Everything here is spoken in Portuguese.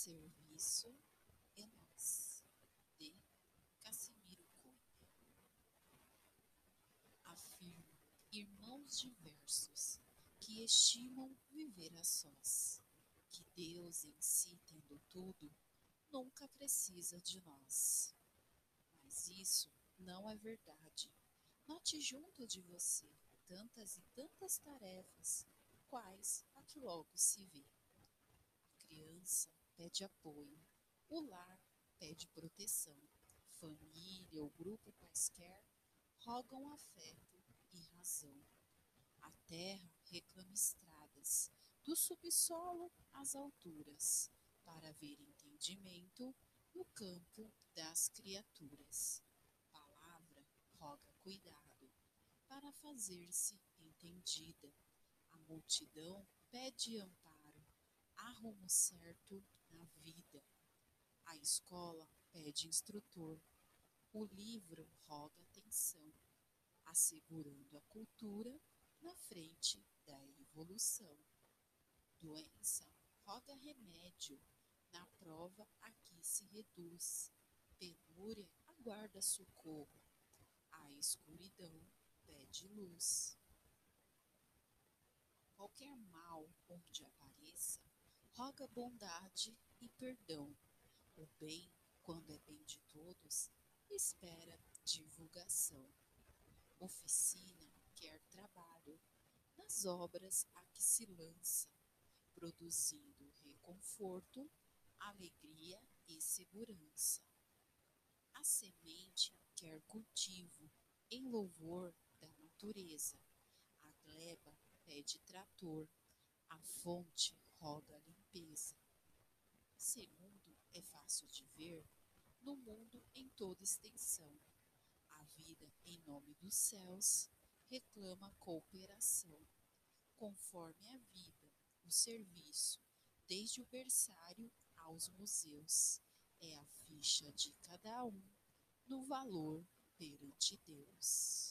Isso é Nós, de Cassimiro Cunha. Afirmo, irmãos diversos, que estimam viver a sós, que Deus em si tendo tudo, nunca precisa de nós. Mas isso não é verdade. Note junto de você tantas e tantas tarefas, quais a que logo se vê. Criança pede apoio, o lar pede proteção, família ou grupo quaisquer rogam afeto e razão. A terra reclama estradas, do subsolo às alturas, para ver entendimento no campo das criaturas. Palavra roga cuidado, para fazer-se entendida. A multidão pede amparo, arrumo certo na vida. A escola pede instrutor, o livro roga atenção, assegurando a cultura na frente da evolução. Doença roga remédio, na prova aqui se reduz. Penúria aguarda socorro, a escuridão pede luz. Qualquer mal onde apareça, roga bondade e perdão. O bem, quando é bem de todos, espera divulgação. Oficina quer trabalho, nas obras a que se lança, produzindo reconforto, alegria e segurança. A semente quer cultivo em louvor da natureza. A gleba pede trator, a fonte roga limpeza. Segundo é fácil de ver, no mundo em toda extensão. A vida em nome dos céus reclama cooperação. Conforme a vida, o serviço, desde o berçário aos museus, é a ficha de cada um no valor perante Deus.